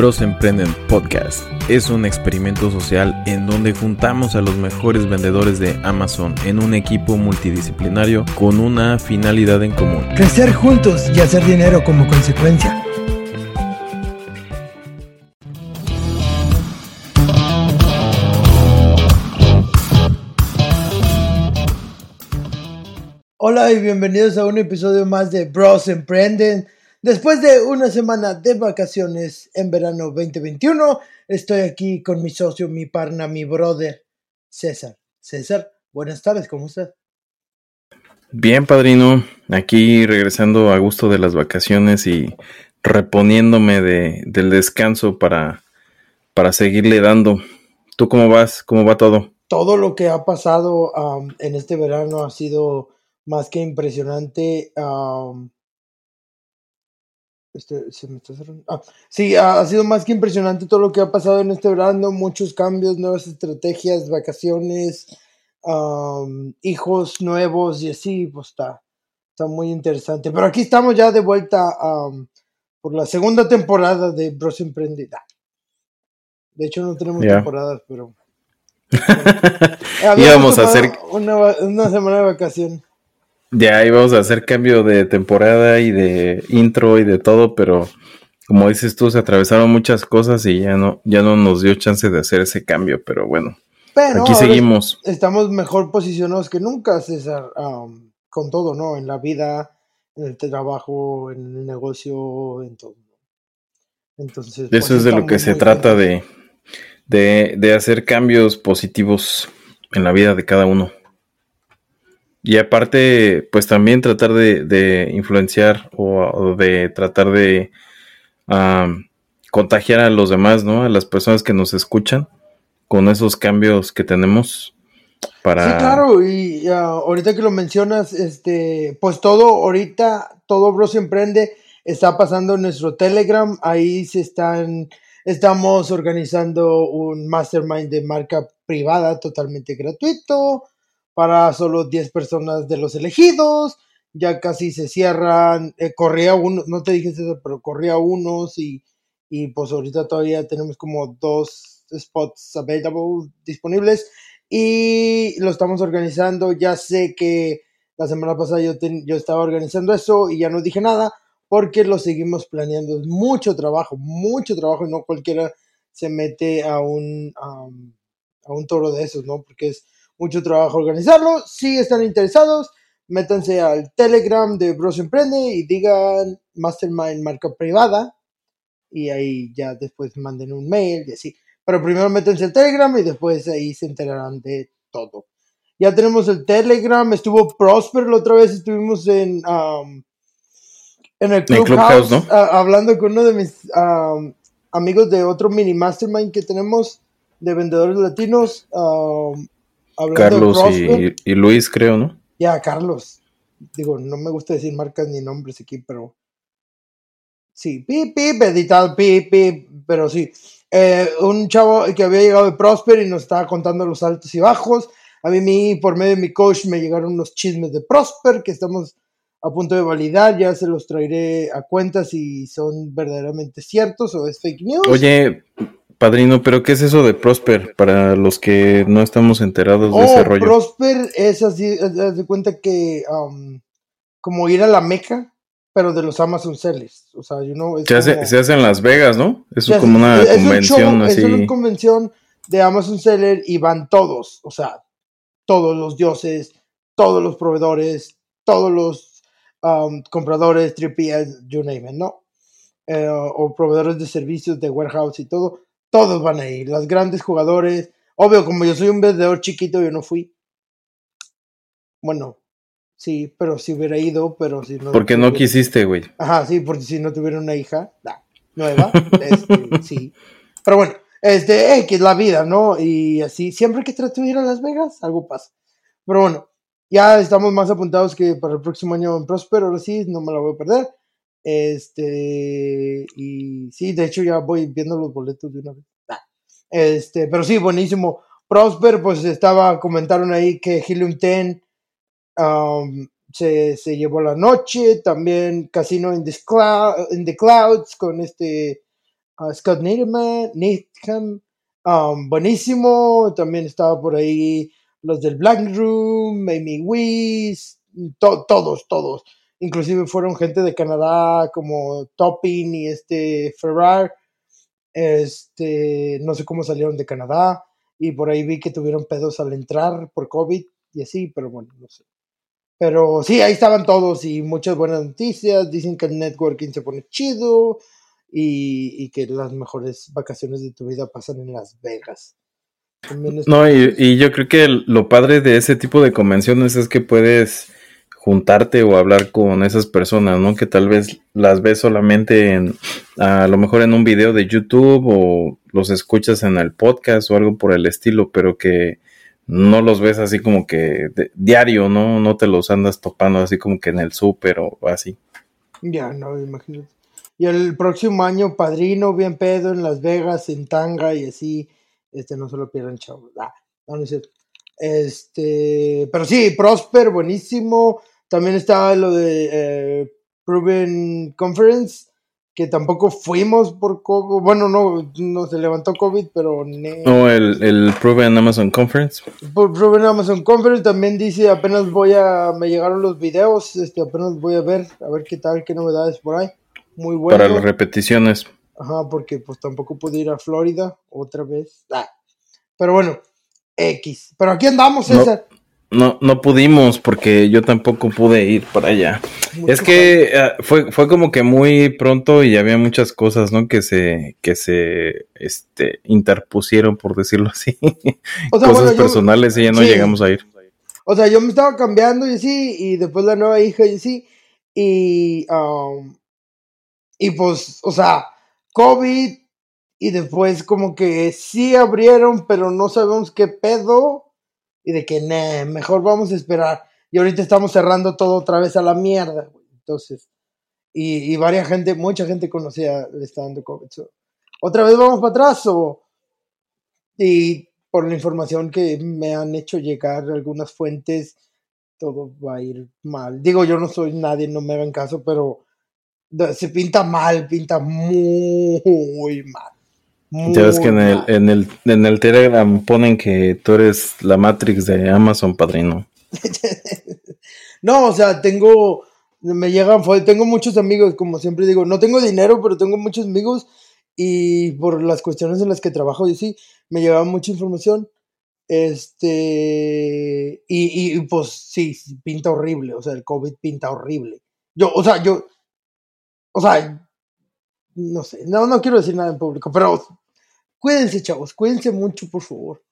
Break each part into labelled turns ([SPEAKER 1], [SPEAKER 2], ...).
[SPEAKER 1] Bros Emprenden Podcast es un experimento social en donde juntamos a los mejores vendedores de Amazon en un equipo multidisciplinario con una finalidad en común.
[SPEAKER 2] Crecer juntos y hacer dinero como consecuencia. Hola y bienvenidos a un episodio más de Bros Emprenden. Después de una semana de vacaciones en verano 2021, estoy aquí con mi socio, mi parna, mi brother, César. César, buenas tardes, ¿cómo estás?
[SPEAKER 1] Bien, padrino. Aquí regresando a gusto de las vacaciones y reponiéndome de, del descanso para, para seguirle dando. ¿Tú cómo vas? ¿Cómo va todo?
[SPEAKER 2] Todo lo que ha pasado en este verano ha sido más que impresionante. Este, se me está cerrando. Ah, sí, ha, sido más que impresionante todo lo que ha pasado en este verano, muchos cambios, nuevas estrategias, vacaciones, hijos nuevos y así, pues está, está muy interesante. Pero aquí estamos ya de vuelta por la segunda temporada de Bros Emprendida. De hecho no tenemos temporadas, pero...
[SPEAKER 1] Íbamos a hacer
[SPEAKER 2] una, una semana de vacación.
[SPEAKER 1] Ya íbamos a hacer cambio de temporada y de intro y de todo, pero como dices tú, se atravesaron muchas cosas y ya no, ya no nos dio chance de hacer ese cambio, pero bueno. aquí seguimos.
[SPEAKER 2] Estamos mejor posicionados que nunca, César, con todo, ¿no? En la vida, en el trabajo, en el negocio, en todo.
[SPEAKER 1] Entonces, Eso pues, es de lo que se trata de, de, de hacer cambios positivos en la vida de cada uno. Y aparte, pues también tratar de, influenciar o, de tratar de contagiar a los demás, ¿no? A las personas que nos escuchan con esos cambios que tenemos para...
[SPEAKER 2] Sí, claro, y ahorita que lo mencionas, este, pues todo, ahorita, todo Bros Emprende está pasando en nuestro Telegram, ahí se están, estamos organizando un mastermind de marca privada totalmente gratuito, para solo 10 personas de los elegidos. Ya casi se cierran. Eh, corría uno, no te dije eso, pero corría unos y, y pues ahorita todavía tenemos como dos spots available disponibles y lo estamos organizando. Ya sé que la semana pasada yo, yo estaba organizando eso y ya no dije nada porque lo seguimos planeando. Es mucho trabajo, mucho trabajo y no cualquiera se mete a un, a un toro de esos, ¿no? Porque es mucho trabajo organizarlo. Si están interesados, métanse al Telegram de Bros Emprende y digan Mastermind marca privada. Y ahí ya después manden un mail y así. Pero primero métanse al Telegram y después ahí se enterarán de todo. Ya tenemos el Telegram. Estuvo Prosper la otra vez. Estuvimos en, um, en el Clubhouse, hablando con uno de mis um, amigos de otro mini mastermind que tenemos de vendedores latinos. Um,
[SPEAKER 1] Carlos y, Luis, creo, ¿no?
[SPEAKER 2] Ya, Carlos. Digo, no me gusta decir marcas ni nombres aquí, pero. Sí, pip, pip, editado, pip, pip, pero sí. Eh, un chavo que había llegado de Prosper y nos estaba contando los altos y bajos. A mí, por medio de mi coach, me llegaron unos chismes de Prosper que estamos a punto de validar. Ya se los traeré a cuenta si son verdaderamente ciertos o es fake news.
[SPEAKER 1] Oye, Padrino, pero ¿qué es eso de Prosper para los que no estamos enterados de ese oh, rollo?
[SPEAKER 2] Prosper es así, haz de cuenta que um, como ir a la Meca, pero de los Amazon Sellers. O sea, you know,
[SPEAKER 1] se, hace, se, hace, en Las Vegas, ¿no? Es como una convención así.
[SPEAKER 2] Es una convención de Amazon Seller y van todos, o sea, todos los dioses, todos los proveedores, todos los um, compradores, 3 you name it, ¿no? Eh, o proveedores de servicios de warehouse y todo todos van a ir, los grandes jugadores. Obvio, como yo soy un vendedor chiquito, yo no fui. Bueno, sí, pero si hubiera ido, pero si no.
[SPEAKER 1] Porque no quisiste, güey.
[SPEAKER 2] Ajá, sí, porque si no tuviera una hija nueva, este, sí. Pero bueno, este, eh, que es la vida, ¿no? Y así, siempre que trato de ir a Las Vegas, algo pasa. Pero bueno, ya estamos más apuntados que para el próximo año en Próspero, ahora sí, no me la voy a perder. Este, y sí, de hecho ya voy viendo los boletos de una vez. Este, pero sí, buenísimo. Prosper, pues estaba, comentaron ahí que Helium 10 um, se, se, llevó la noche, también Casino in the, Clouds con este Scott Niederman, Nathan, um, buenísimo, también estaba por ahí los del Black Room, Amy Weiss, todos, todos. Inclusive fueron gente de Canadá como Topping y este Ferrar. Este, no sé cómo salieron de Canadá. Y por ahí vi que tuvieron pedos al entrar por COVID y así, pero bueno, no sé. Pero sí, ahí estaban todos y muchas buenas noticias. Dicen que el networking se pone chido y, y que las mejores vacaciones de tu vida pasan en Las Vegas.
[SPEAKER 1] No, y, y, yo creo que lo padre de ese tipo de convenciones es que puedes juntarte o hablar con esas personas, ¿no? Que tal vez las ves solamente en, a lo mejor en un video de YouTube o los escuchas en el podcast o algo por el estilo, pero que no los ves así como que diario, ¿no? No te los andas topando así como que en el súper o así.
[SPEAKER 2] Ya, no, imagínate. Y el próximo año, padrino, bien pedo en Las Vegas, en tanga y así, este, no se lo pierdan, chavos. Ah, no, no es. Este, pero sí, Prosper, buenísimo. También estaba lo de eh, Proven Conference, que tampoco fuimos por COVID. Bueno, no, no se levantó COVID, pero...
[SPEAKER 1] No, el, el Proven Amazon Conference.
[SPEAKER 2] Por Proven Amazon Conference también dice, apenas voy a... Me llegaron los videos, este, apenas voy a ver, a ver qué tal, qué novedades por ahí. Muy bueno.
[SPEAKER 1] Para las repeticiones.
[SPEAKER 2] Ajá, porque pues tampoco pude ir a Florida otra vez. Ah. Pero bueno, X. Pero aquí andamos, César.
[SPEAKER 1] No, no pudimos porque yo tampoco pude ir para allá. es que ah, fue, fue como que muy pronto y había muchas cosas, ¿no? Que se, que se, este, interpusieron, por decirlo así. cosas personales y ya no llegamos a ir.
[SPEAKER 2] O sea, yo me estaba cambiando y así, y después la nueva hija y así, y, um, y pues, o sea, COVID, y después como que sí abrieron, pero no sabemos qué pedo y de que mejor vamos a esperar. Y ahorita estamos cerrando todo otra vez a la mierda, Entonces, y, y varias gente, mucha gente conocía le está dando COVID. otra vez vamos para atrás o y por la información que me han hecho llegar algunas fuentes, todo va a ir mal. Digo, yo no soy nadie, no me hagan caso, pero se pinta mal, pinta muy mal.
[SPEAKER 1] Ya ves que en el, en, el, en el Telegram ponen que tú eres la Matrix de Amazon, padrino.
[SPEAKER 2] no, o sea, tengo, me llegan, tengo muchos amigos, como siempre digo, no tengo dinero, pero tengo muchos amigos y por las cuestiones en las que trabajo, y sí, me lleva mucha información. Este, y, y pues sí, pinta horrible, o sea, el COVID pinta horrible. Yo, o sea, yo, o sea, no sé, no, no quiero decir nada en público, pero cuídense, chavos, cuídense mucho, por favor.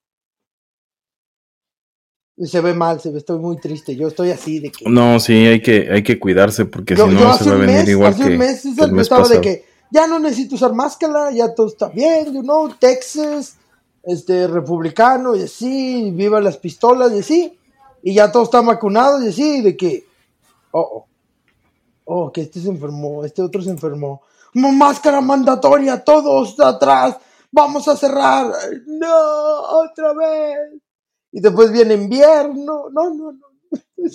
[SPEAKER 2] Se ve mal, se ve, estoy muy triste. Yo estoy así de que.
[SPEAKER 1] No, sí, hay que, hay que cuidarse porque si no se va a venir igual hace que. Un mes, el mes
[SPEAKER 2] estaba de que ya no necesito usar máscara, ya todo está bien, you know, Texas, este, republicano y así, viva las pistolas y así, y ya todo está vacunado y así, de que, oh, oh, oh, que este se enfermó, este otro se enfermó, máscara mandatoria, todos atrás, vamos a cerrar, no, otra vez. Y después viene invierno, no, no, no.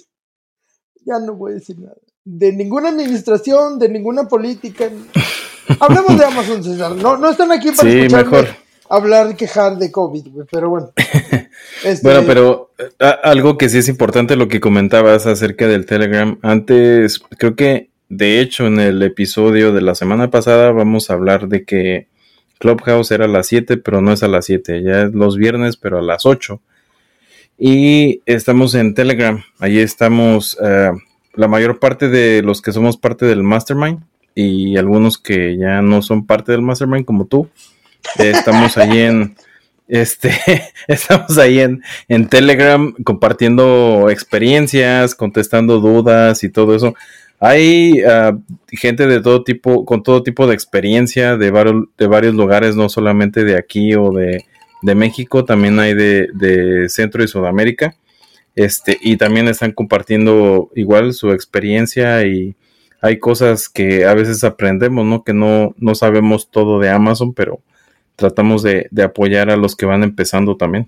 [SPEAKER 2] ya no voy a decir nada. De ninguna administración, de ninguna política. Hablemos de Amazon, César. No, no están aquí para sí, mejor. hablar, quejar de COVID, pero bueno.
[SPEAKER 1] Este, bueno, pero algo que sí es importante lo que comentabas acerca del Telegram. Antes, creo que de hecho en el episodio de la semana pasada vamos a hablar de que Clubhouse era a las 7, pero no es a las 7, ya es los viernes, pero a las 8. Y estamos en Telegram, ahí estamos eh, la mayor parte de los que somos parte del Mastermind y algunos que ya no son parte del Mastermind como tú. Estamos ahí en este estamos ahí en, en Telegram compartiendo experiencias, contestando dudas y todo eso. Hay ah, gente de todo tipo, con todo tipo de experiencia de, varios, de varios lugares, no solamente de aquí o de, México, también hay de, Centro y Sudamérica. Este, y también están compartiendo igual su experiencia y hay cosas que a veces aprendemos, ¿no? Que no, no sabemos todo de Amazon, pero tratamos de, de apoyar a los que van empezando también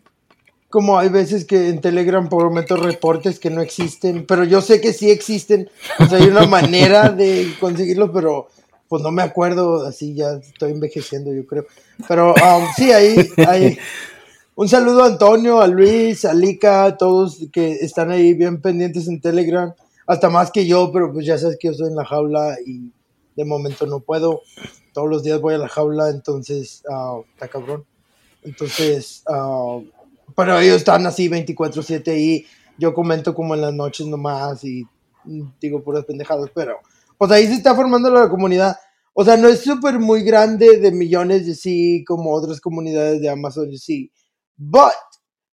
[SPEAKER 2] como hay veces que en Telegram prometo reportes que no existen, pero yo sé que sí existen. O sea, hay una manera de conseguirlo, pero pues no me acuerdo, así ya estoy envejeciendo, yo creo. Pero um, sí, ahí, ahí. Un saludo a Antonio, a Luis, a Lika, a todos que están ahí bien pendientes en Telegram, hasta más que yo, pero pues ya sabes que yo estoy en la jaula y de momento no puedo. Todos los días voy a la jaula, entonces uh, está cabrón. Entonces, uh, pero ellos están así 24/7 y yo comento como en las noches nomás y digo puras pendejadas, pero pues ahí se está formando la comunidad. O sea, no es súper muy grande de millones de sí como otras comunidades de Amazon de sí, but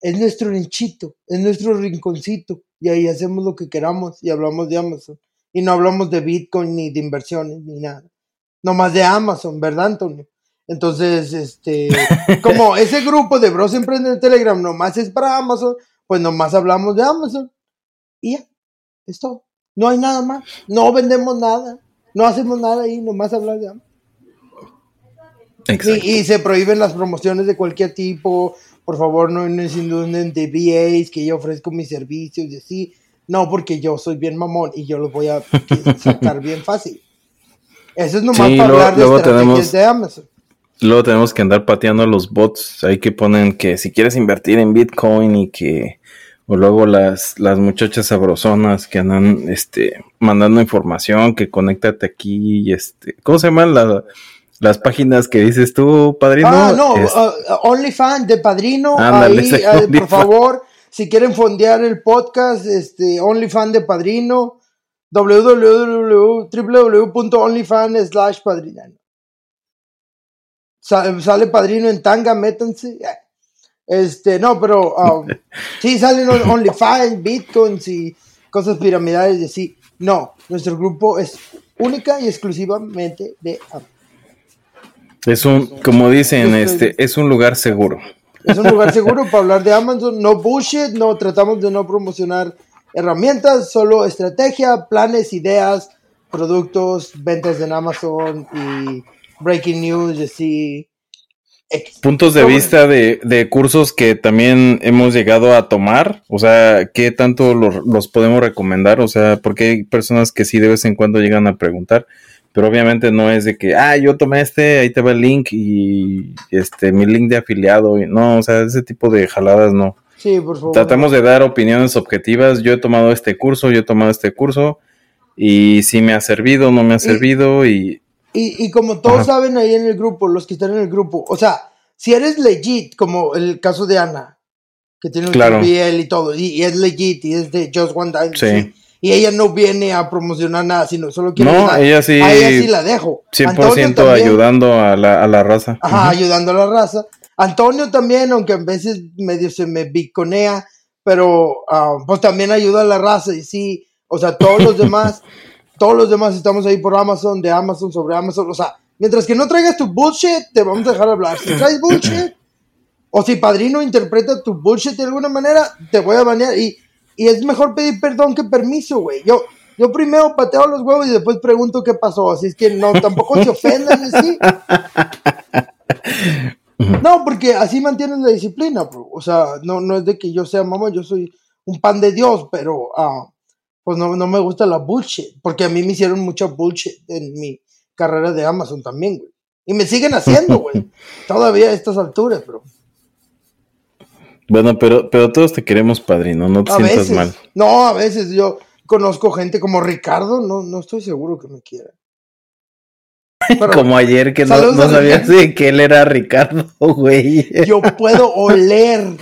[SPEAKER 2] es nuestro nichito, es nuestro rinconcito y ahí hacemos lo que queramos y hablamos de Amazon. Y no hablamos de Bitcoin ni de inversiones ni nada. Nomás de Amazon, ¿verdad, Antonio? Entonces, este, como ese grupo de Bros Emprende en Telegram nomás es para Amazon, pues nomás hablamos de Amazon. Y ya, es todo. No hay nada más. No vendemos nada. No hacemos nada ahí, nomás hablar de Amazon. Y, y, se prohíben las promociones de cualquier tipo. Por favor, no nos inunden de VAs que yo ofrezco mis servicios y así. No, porque yo soy bien mamón y yo los voy a sacar bien fácil. Eso es nomás para hablar de estrategias de Amazon.
[SPEAKER 1] Luego tenemos que andar pateando a los bots. Hay que ponen que si quieres invertir en Bitcoin y que o luego las, las muchachas sabrosonas que andan este, mandando información, que conéctate aquí, y este, ¿cómo se llaman las páginas que dices tú, padrino?
[SPEAKER 2] Ah, no, uh, uh, OnlyFans de padrino, ahí, eh, por favor, si quieren fondear el podcast, este, OnlyFans de padrino, www.onlyfans slash padrino. Sale padrino en tanga, métanse. Este, no, pero um, sí salen OnlyFans, Bitcoins y cosas piramidales y así. No, nuestro grupo es única y exclusivamente de
[SPEAKER 1] Es un, como dicen, este, es un lugar seguro.
[SPEAKER 2] Es un lugar seguro para hablar de Amazon, no bullshit, no tratamos de no promocionar herramientas, solo estrategia, planes, ideas, productos, ventas en Amazon y breaking news, así
[SPEAKER 1] puntos de vista de, cursos que también hemos llegado a tomar, o sea, ¿qué tanto los, podemos recomendar? O sea, porque hay personas que sí de vez en cuando llegan a preguntar, pero obviamente no es de que, ah, yo tomé este, ahí te va el link y este, mi link de afiliado, no, o sea, ese tipo de jaladas no.
[SPEAKER 2] Sí, por favor.
[SPEAKER 1] Tratamos de dar opiniones objetivas, yo he tomado este curso, yo he tomado este curso y si me ha servido, no me ha servido y
[SPEAKER 2] y, y como todos saben ahí en el grupo, los que están en el grupo, o sea, si eres legit, como el caso de Ana, que tiene un claro. y todo, y, es legit, y es de Just One Time, sí. y ella no viene a promocionar nada, sino solo quiere
[SPEAKER 1] No, ella sí.
[SPEAKER 2] A ella sí la dejo.
[SPEAKER 1] 100% ayudando a la, a la raza.
[SPEAKER 2] Ajá, ayudando a la raza. Antonio también, aunque a veces medio se me biconea, pero ah, pues también ayuda a la raza, y sí, o sea, todos los demás todos los demás estamos ahí por Amazon, de Amazon, sobre Amazon. O sea, mientras que no traigas tu bullshit, te vamos a dejar hablar. Si traes bullshit, o si padrino interpreta tu bullshit de alguna manera, te voy a banear. Y, y es mejor pedir perdón que permiso, güey. Yo, yo primero pateo los huevos y después pregunto qué pasó. Así es que no, tampoco se ofendan así. No, porque así mantienes la disciplina, bro. O sea, no, no es de que yo sea mamá, yo soy un pan de Dios, pero uh, pues no, no me gusta la bullshit, porque a mí me hicieron mucha bullshit en mi carrera de Amazon también, güey. Y me siguen haciendo, güey. Todavía a estas alturas, bro.
[SPEAKER 1] Bueno, pero, pero todos te queremos, padrino, no te sientas mal.
[SPEAKER 2] No, a veces yo conozco gente como Ricardo, no, no estoy seguro que me quiera.
[SPEAKER 1] como ayer que no, no sabías que él era Ricardo, güey.
[SPEAKER 2] Yo puedo oler.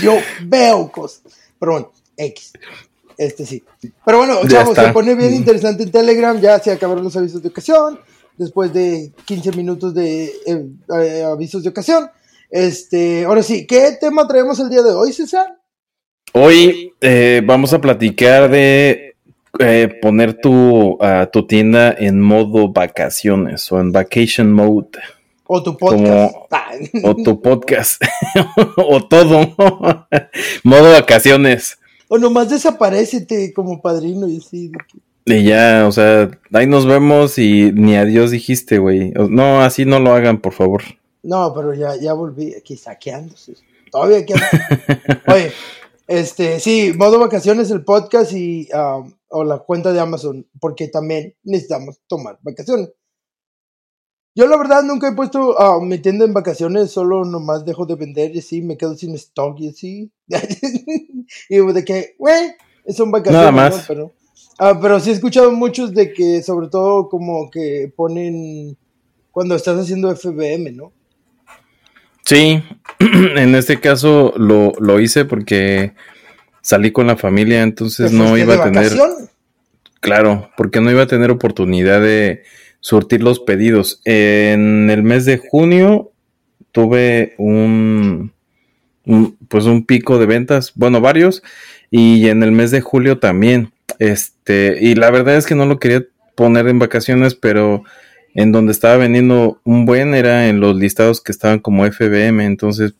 [SPEAKER 2] Yo veo cosas. Pero bueno, X. Este sí. Pero bueno, chavos, se pone bien interesante en Telegram. Ya se acabaron los avisos de ocasión. Después de 15 minutos de eh, eh, avisos de ocasión. Este, ahora sí, ¿qué tema traemos el día de hoy, César?
[SPEAKER 1] Hoy eh, vamos a platicar de poner tu, tu tienda en modo vacaciones o en vacation mode.
[SPEAKER 2] O tu podcast.
[SPEAKER 1] o tu podcast. o todo. modo vacaciones.
[SPEAKER 2] O nomás desaparecete como padrino y así.
[SPEAKER 1] Y ya, o sea, ahí nos vemos y ni adiós dijiste, güey. No, así no lo hagan, por favor.
[SPEAKER 2] No, pero ya, ya volví aquí saqueándose. Todavía aquí. Oye, Este, sí, modo vacaciones el podcast y um, o la cuenta de Amazon, porque también necesitamos tomar vacaciones. Yo la verdad nunca he puesto uh, mi tienda en vacaciones, solo nomás dejo de vender y así, me quedo sin stock y así. y de que, güey, son vacaciones. Nada más. Pero, uh, pero sí he escuchado muchos de que, sobre todo, como que ponen cuando estás haciendo FBM, ¿no?
[SPEAKER 1] Sí, en este caso lo, lo hice porque salí con la familia, entonces no iba a tener... Claro, porque no iba a tener oportunidad de surtir los pedidos. En el mes de junio tuve un, pues un pico de ventas, bueno, varios, y en el mes de julio también. Este, y la verdad es que no lo quería poner en vacaciones, pero en donde estaba vendiendo un buen era en los listados que estaban como FBM, entonces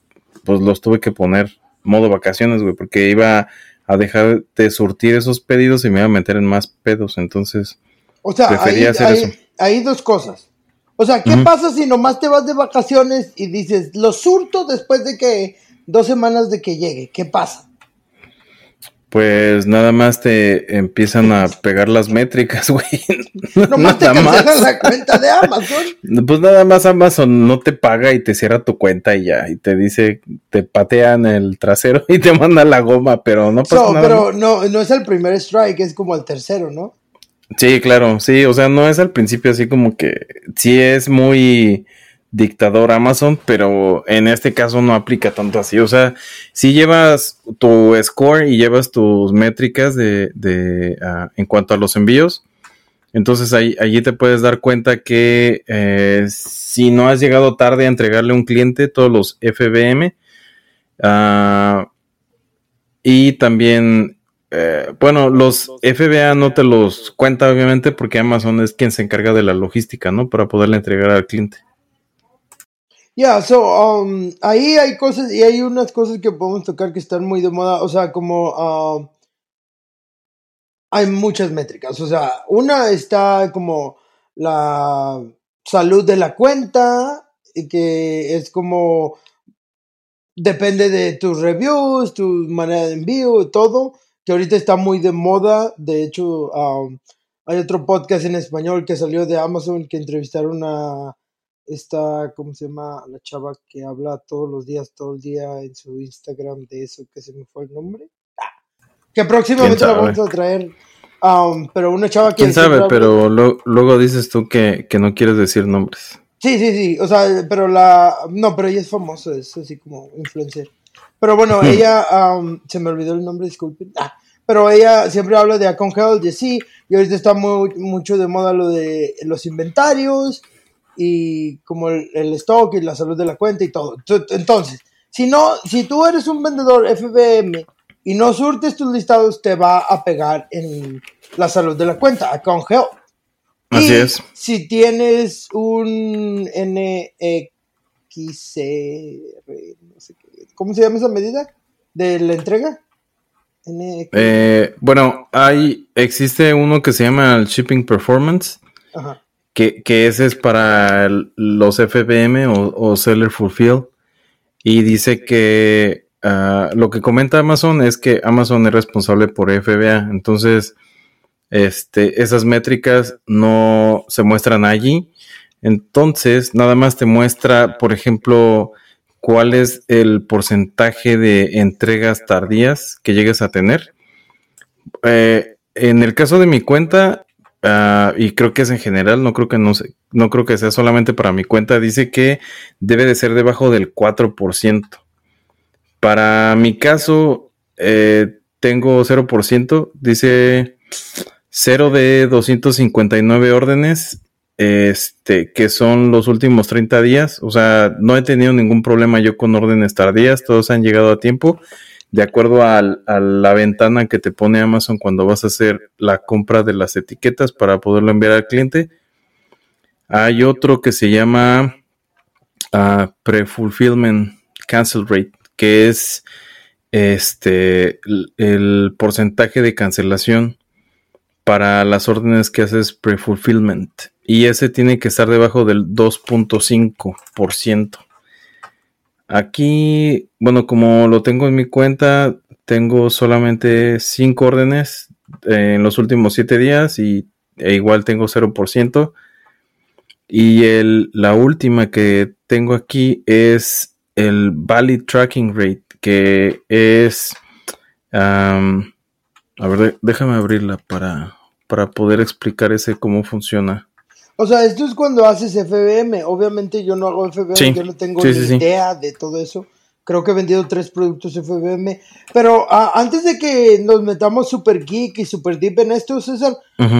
[SPEAKER 1] pues los tuve que poner modo vacaciones, güey, porque iba a dejar de surtir esos pedidos y me iba a meter en más pedos, entonces
[SPEAKER 2] o sea, prefería hacer eso. Hay dos cosas. O sea, ¿qué pasa si nomás te vas de vacaciones y dices, lo surto después de que dos semanas de que llegue? ¿Qué pasa?
[SPEAKER 1] Pues nada más te empiezan a pegar las métricas, güey.
[SPEAKER 2] Nomás te cancelan la cuenta de Amazon.
[SPEAKER 1] Pues nada más Amazon no te paga y te cierra tu cuenta y ya. Y te dice, te patean el trasero y te manda la goma, pero no pasa nada.
[SPEAKER 2] Pero no, no es el primer strike, es como el tercero, ¿no?
[SPEAKER 1] Sí, claro, sí. O sea, no es al principio así como que sí es muy dictador Amazon, pero en este caso no aplica tanto así. O sea, si llevas tu score y llevas tus métricas de, de ah, en cuanto a los envíos, entonces ahí, allí te puedes dar cuenta que eh, si no has llegado tarde a entregarle a un cliente todos los FBM, ah, y también, eh, bueno, los FBA no te los cuenta obviamente porque Amazon es quien se encarga de la logística, ¿no? Para poderle entregar al cliente.
[SPEAKER 2] Ya, so, um, ahí hay cosas, y hay unas cosas que podemos tocar que están muy de moda, o sea, como, uh, hay muchas métricas, o sea, una está como la salud de la cuenta, y que es como, depende de tus reviews, tu manera de envío, todo, que ahorita está muy de moda, de hecho, um, hay otro podcast en español que salió de Amazon que entrevistaron a esta, ¿cómo se llama? La chava que habla todos los días, todo el día en su Instagram de eso que se me fue el nombre. Ah, que próximamente la vamos a traer. Um, pero una chava que...
[SPEAKER 1] ¿Quién sabe? Pero luego dices tú que, no quieres decir nombres.
[SPEAKER 2] Sí, sí, sí. O sea, pero la... No, pero ella es famosa, es así como influencer. Pero bueno, ella... Um, se me olvidó el nombre, disculpen. Ah, pero ella siempre habla de Health, de sí, y ahorita está muy, mucho de moda lo de los inventarios, y como el, stock y la salud de la cuenta y todo. Entonces, si no, si tú eres un vendedor FBM y no surtes tus listados, te va a pegar en la salud de la cuenta, account health.
[SPEAKER 1] Así es.
[SPEAKER 2] Si tienes un NXR, ¿cómo se llama esa medida de la entrega?
[SPEAKER 1] Eh, bueno, hay, existe uno que se llama el Shipping Performance. Ajá que, ese es para los FBM o, Seller Fulfill. Y dice que ah, lo que comenta Amazon es que Amazon es responsable por FBA. Entonces, este, esas métricas no se muestran allí. Entonces, nada más te muestra, por ejemplo, cuál es el porcentaje de entregas tardías que llegues a tener. Eh, en el caso de mi cuenta, Ah, y creo que es en general, no creo que no, no creo que sea solamente para mi cuenta, dice que debe de ser debajo del 4%. Para mi caso, eh, tengo 0%, dice 0 de 259 órdenes, este, que son los últimos 30 días. O sea, no he tenido ningún problema yo con órdenes tardías, todos han llegado a tiempo de acuerdo a la ventana que te pone Amazon cuando vas a hacer la compra de las etiquetas para poderlo enviar al cliente. Hay otro que se llama uh, Pre-Fulfillment Cancel Rate, que es este el, porcentaje de cancelación para las órdenes que haces pre-fulfillment. Y ese tiene que estar debajo del 2.5%. Aquí, bueno, como lo tengo en mi cuenta, tengo solamente 5 órdenes en los últimos 7 días y e igual tengo 0%. Y el, la última que tengo aquí es el Valid Tracking Rate, que es... a ver, déjame abrirla para, para poder explicar ese cómo funciona.
[SPEAKER 2] O sea, esto es cuando haces FBM. Obviamente yo no hago FBM, yo no tengo ni idea de todo eso. Creo que he vendido tres productos FBM. Pero antes de que nos metamos super geek y super deep en esto, César,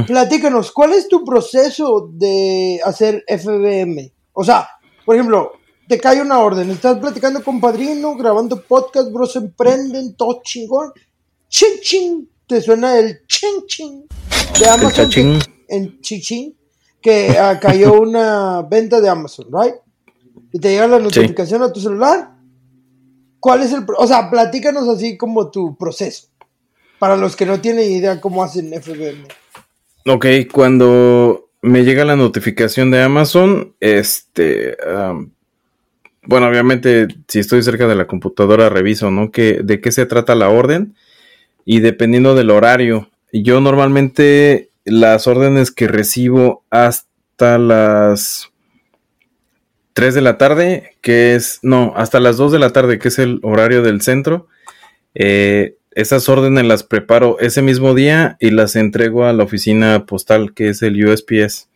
[SPEAKER 2] platícanos, ¿cuál es tu proceso de hacer FBM? O sea, por ejemplo, te cae una orden, estás platicando con Padrino, grabando podcast, bros emprenden, todo chingón. Ching, ching, te suena el ching, ching de Amazon. en chichín que ah, cayó una venta de Amazon, ¿right? Y te llega la notificación a tu celular. ¿Cuál es el, o sea, platícanos así como tu proceso, para los que no tienen idea cómo hacen FBM.
[SPEAKER 1] Ok, cuando me llega la notificación de Amazon, este, bueno, obviamente si estoy cerca de la computadora reviso, ¿no? Que, de qué se trata la orden y dependiendo del horario. Yo normalmente las órdenes que recibo hasta las 3 de la tarde, que es, no, hasta las 2 de la tarde, que es el horario del centro. Eh, esas órdenes las preparo ese mismo día y las entrego a la oficina postal, que es el USPS.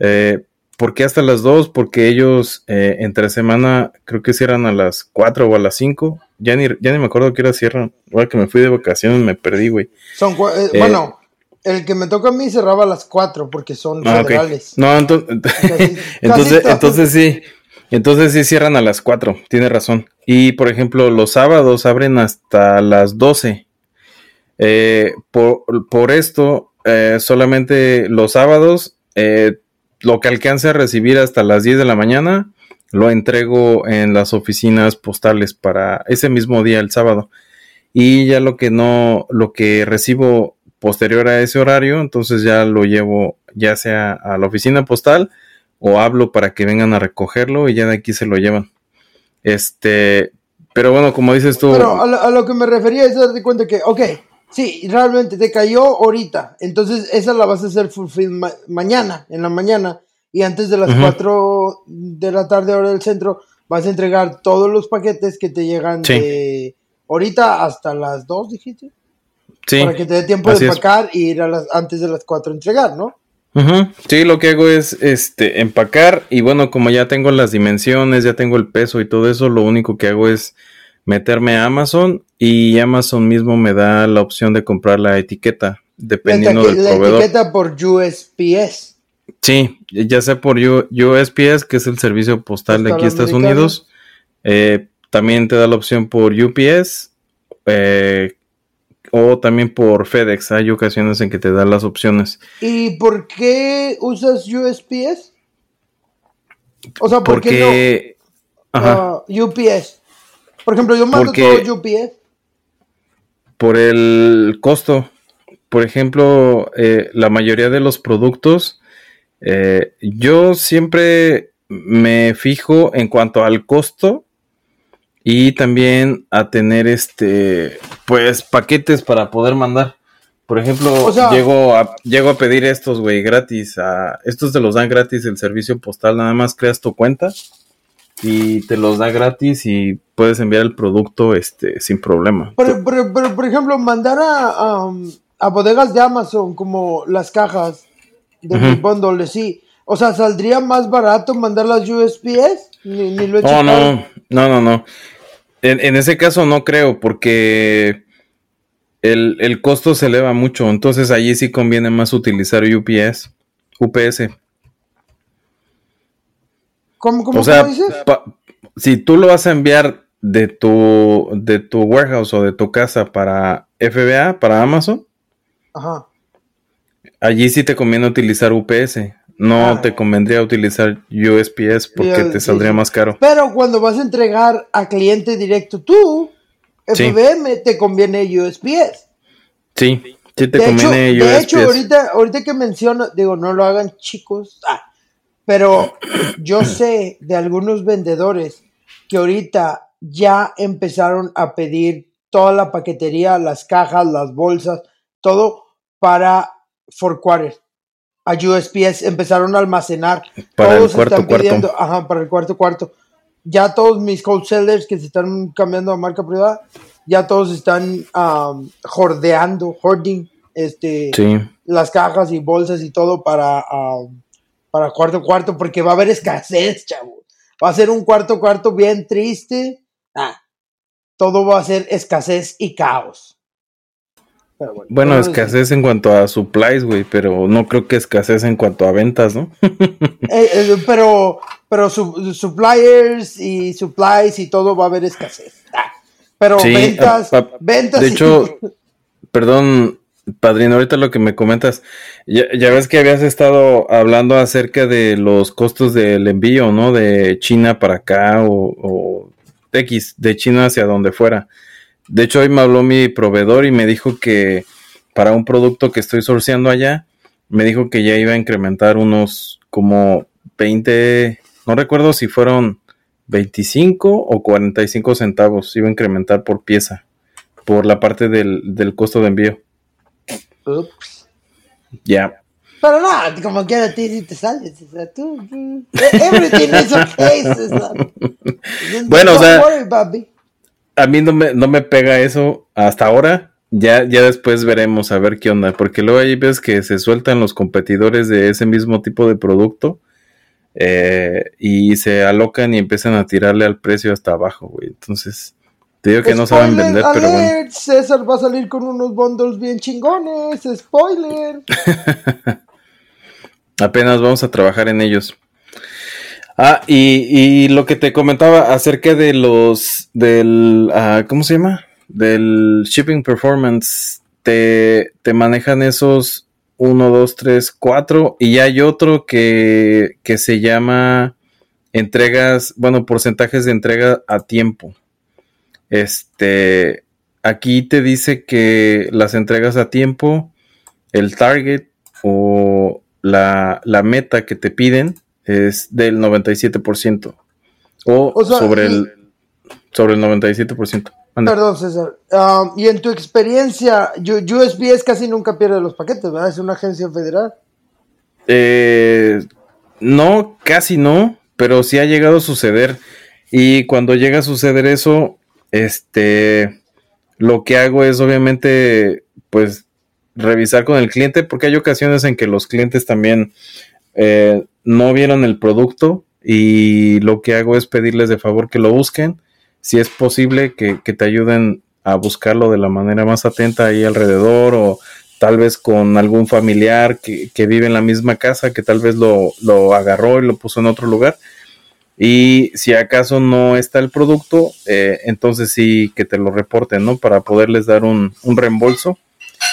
[SPEAKER 1] Eh, ¿Por qué hasta las 2? Porque ellos eh, entre semana creo que cierran a las 4 o a las 5. Ya ni, ya ni me acuerdo que era cierran. Igual que me fui de vacaciones me perdí, güey.
[SPEAKER 2] Son, bueno, el que me toca a mí cerraba a las 4 porque son ah, federales.
[SPEAKER 1] No, entonces, entonces, entonces sí. Entonces sí cierran a las 4, tiene razón. Y por ejemplo, los sábados abren hasta las 12. Eh, por, esto, eh, solamente los sábados, eh, lo que alcance a recibir hasta las 10 de la mañana, lo entrego en las oficinas postales para ese mismo día, el sábado. Y ya lo que no, lo que recibo posterior a ese horario, entonces ya lo llevo ya sea a la oficina postal o hablo para que vengan a recogerlo y ya de aquí se lo llevan. Este, pero bueno, como dices tú.
[SPEAKER 2] Pero a lo, que me refería es darte cuenta que, ok, sí, realmente te cayó ahorita, entonces esa la vas a hacer mañana, en la mañana, y antes de las 4 de la tarde, hora del centro, vas a entregar todos los paquetes que te llegan de ahorita hasta las 2, dijiste. Para que te dé tiempo de empacar y ir a las, antes de las 4 entregar, ¿no?
[SPEAKER 1] Sí, lo que hago es este empacar y bueno, como ya tengo las dimensiones, ya tengo el peso y todo eso, lo único que hago es meterme a Amazon y Amazon mismo me da la opción de comprar la etiqueta dependiendo del proveedor. La etiqueta
[SPEAKER 2] por USPS.
[SPEAKER 1] Sí, ya sea por USPS, que es el servicio postal de aquí Estados Unidos. Eh, también te da la opción por UPS, eh, o también por FedEx. Hay ocasiones en que te dan las opciones.
[SPEAKER 2] ¿Y por qué usas USPS?
[SPEAKER 1] O sea, ¿por qué
[SPEAKER 2] no uh, UPS? Por ejemplo, yo mando todo UPS.
[SPEAKER 1] Por el costo. Por ejemplo, eh, la mayoría de los productos, eh, yo siempre me fijo en cuanto al costo y también a tener este pues paquetes para poder mandar. Por ejemplo, llego, a, llego a pedir estos, güey, gratis. A, estos te los dan gratis el servicio postal. Nada más creas tu cuenta y te los da gratis y puedes enviar el producto este sin problema.
[SPEAKER 2] Pero, pero, por ejemplo, mandar a, a, bodegas de Amazon como las cajas de mi bundle, sí. O sea, ¿saldría más barato mandar las USPS?
[SPEAKER 1] Ni, ni lo he oh, no, no, no, no. En, ese caso no creo, porque el, costo se eleva mucho. Entonces allí sí conviene más utilizar UPS, UPS.
[SPEAKER 2] ¿Cómo, cómo, o sea, dices?
[SPEAKER 1] si tú lo vas a enviar de tu, de tu warehouse o de tu casa para FBA, para Amazon, Ajá. Allí sí te conviene utilizar UPS. No ah. te convendría utilizar USPS porque te saldría más caro.
[SPEAKER 2] Pero cuando vas a entregar a cliente directo tú, FBM, te conviene USPS.
[SPEAKER 1] Sí, sí te conviene
[SPEAKER 2] USPS. De hecho, ahorita, ahorita que menciono, digo, no lo hagan chicos, ah, pero yo sé de algunos vendedores que ahorita ya empezaron a pedir toda la paquetería, las cajas, las bolsas, todo para Four Quarter. A USPS empezaron a almacenar.
[SPEAKER 1] Para
[SPEAKER 2] todos
[SPEAKER 1] el cuarto
[SPEAKER 2] están pidiendo,
[SPEAKER 1] cuarto.
[SPEAKER 2] ajá, para el cuarto cuarto. Ya todos mis wholesalers que se están cambiando a marca privada, ya todos están um, jordeando, hoarding, este,
[SPEAKER 1] Sí.
[SPEAKER 2] las cajas y bolsas y todo para, um, para cuarto cuarto, porque va a haber escasez, chavo. Va a ser un cuarto cuarto bien triste. Ah, todo va a ser escasez y caos. Pero bueno,
[SPEAKER 1] Bueno,
[SPEAKER 2] pero sí.
[SPEAKER 1] escasez en cuanto a supplies, güey, pero no creo que escasez en cuanto a ventas, ¿no?
[SPEAKER 2] Eh, eh, pero, pero su- suppliers y supplies y todo va a haber escasez. Ah, Pero
[SPEAKER 1] Sí,
[SPEAKER 2] ventas,
[SPEAKER 1] a- a-
[SPEAKER 2] ventas.
[SPEAKER 1] de
[SPEAKER 2] y-
[SPEAKER 1] hecho, Perdón, padrino, ahorita lo que me comentas, ya, ya ves que habías estado hablando acerca de los costos del envío, ¿no? De China para acá o, o X, de China hacia donde fuera. De hecho, hoy me habló mi proveedor y me dijo que para un producto que estoy sourceando allá, me dijo que ya iba a incrementar unos como 20, no recuerdo si fueron 25 o 45 centavos, iba a incrementar por pieza, por la parte del, del costo de envío.
[SPEAKER 2] Ups.
[SPEAKER 1] Ya.
[SPEAKER 2] Pero no, como quiera a ti sí te sales. O sea, tú, tú- everything is okay. César.
[SPEAKER 1] Bueno, o sea-
[SPEAKER 2] worry.
[SPEAKER 1] A mí no me, no me pega eso hasta ahora. Ya, ya después veremos a ver qué onda. Porque luego hay veces que se sueltan los competidores de ese mismo tipo de producto. eh, y se alocan y empiezan a tirarle al precio hasta abajo, güey. Entonces, te digo que no saben vender, pero bueno.
[SPEAKER 2] alert, César va a salir con unos bundles bien chingones. Spoiler.
[SPEAKER 1] Apenas vamos a trabajar en ellos. Ah, y, y lo que te comentaba acerca de los, del, ah, ¿cómo se llama? Del shipping performance, te, te manejan esos 1, 2, 3, 4 y hay otro que, que se llama entregas, bueno, porcentajes de entrega a tiempo. Este, aquí te dice que las entregas a tiempo, el target o la, la meta que te piden es del 97%. O,
[SPEAKER 2] O sea,
[SPEAKER 1] sobre,
[SPEAKER 2] y-
[SPEAKER 1] el, sobre el 97%. Anda.
[SPEAKER 2] Perdón, César. Um, y en tu experiencia, USPS casi nunca pierde los paquetes, ¿verdad? Es una agencia federal.
[SPEAKER 1] Eh, no, casi no, pero sí ha llegado a suceder. Y cuando llega a suceder eso, este, lo que hago es obviamente, pues, revisar con el cliente, porque hay ocasiones en que los clientes también eh, no vieron el producto y lo que hago es pedirles de favor que lo busquen, si es posible que, que te ayuden a buscarlo de la manera más atenta ahí alrededor o tal vez con algún familiar que, que vive en la misma casa, que tal vez lo, lo agarró y lo puso en otro lugar. Y si acaso no está el producto, eh, entonces sí que te lo reporten, ¿no? Para poderles dar un, un reembolso.